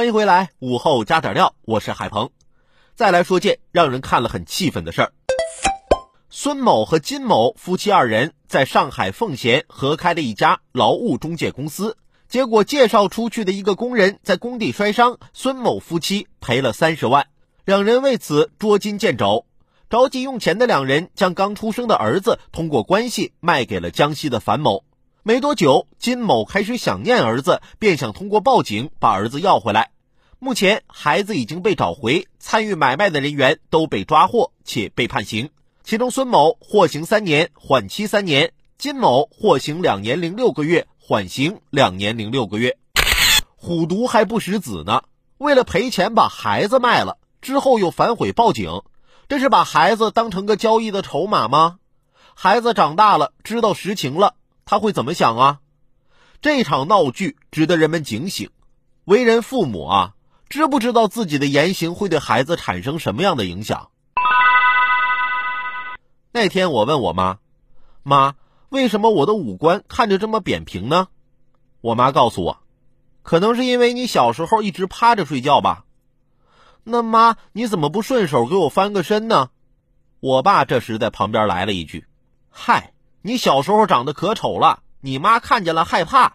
欢迎回来，午后加点料，我是海鹏。再来说件让人看了很气愤的事儿：孙某和金某夫妻二人在上海奉贤合开了一家劳务中介公司，结果介绍出去的一个工人在工地摔伤，孙某夫妻赔了三十万，两人为此捉襟见肘。着急用钱的两人将刚出生的儿子通过关系卖给了江西的樊某。没多久，金某开始想念儿子，便想通过报警把儿子要回来。目前，孩子已经被找回，参与买卖的人员都被抓获且被判刑。其中，孙某获刑三年，缓期三年；金某获刑两年零六个月，缓刑两年零六个月。虎毒还不食子呢，为了赔钱把孩子卖了，之后又反悔报警。这是把孩子当成个交易的筹码吗？孩子长大了，知道实情了，他会怎么想啊？这场闹剧值得人们警醒。为人父母啊，知不知道自己的言行会对孩子产生什么样的影响？那天我问我妈：“妈，为什么我的五官看着这么扁平呢？”我妈告诉我：“可能是因为你小时候一直趴着睡觉吧。”那妈，你怎么不顺手给我翻个身呢？我爸这时在旁边来了一句：“嗨，你小时候长得可丑了，你妈看见了害怕。”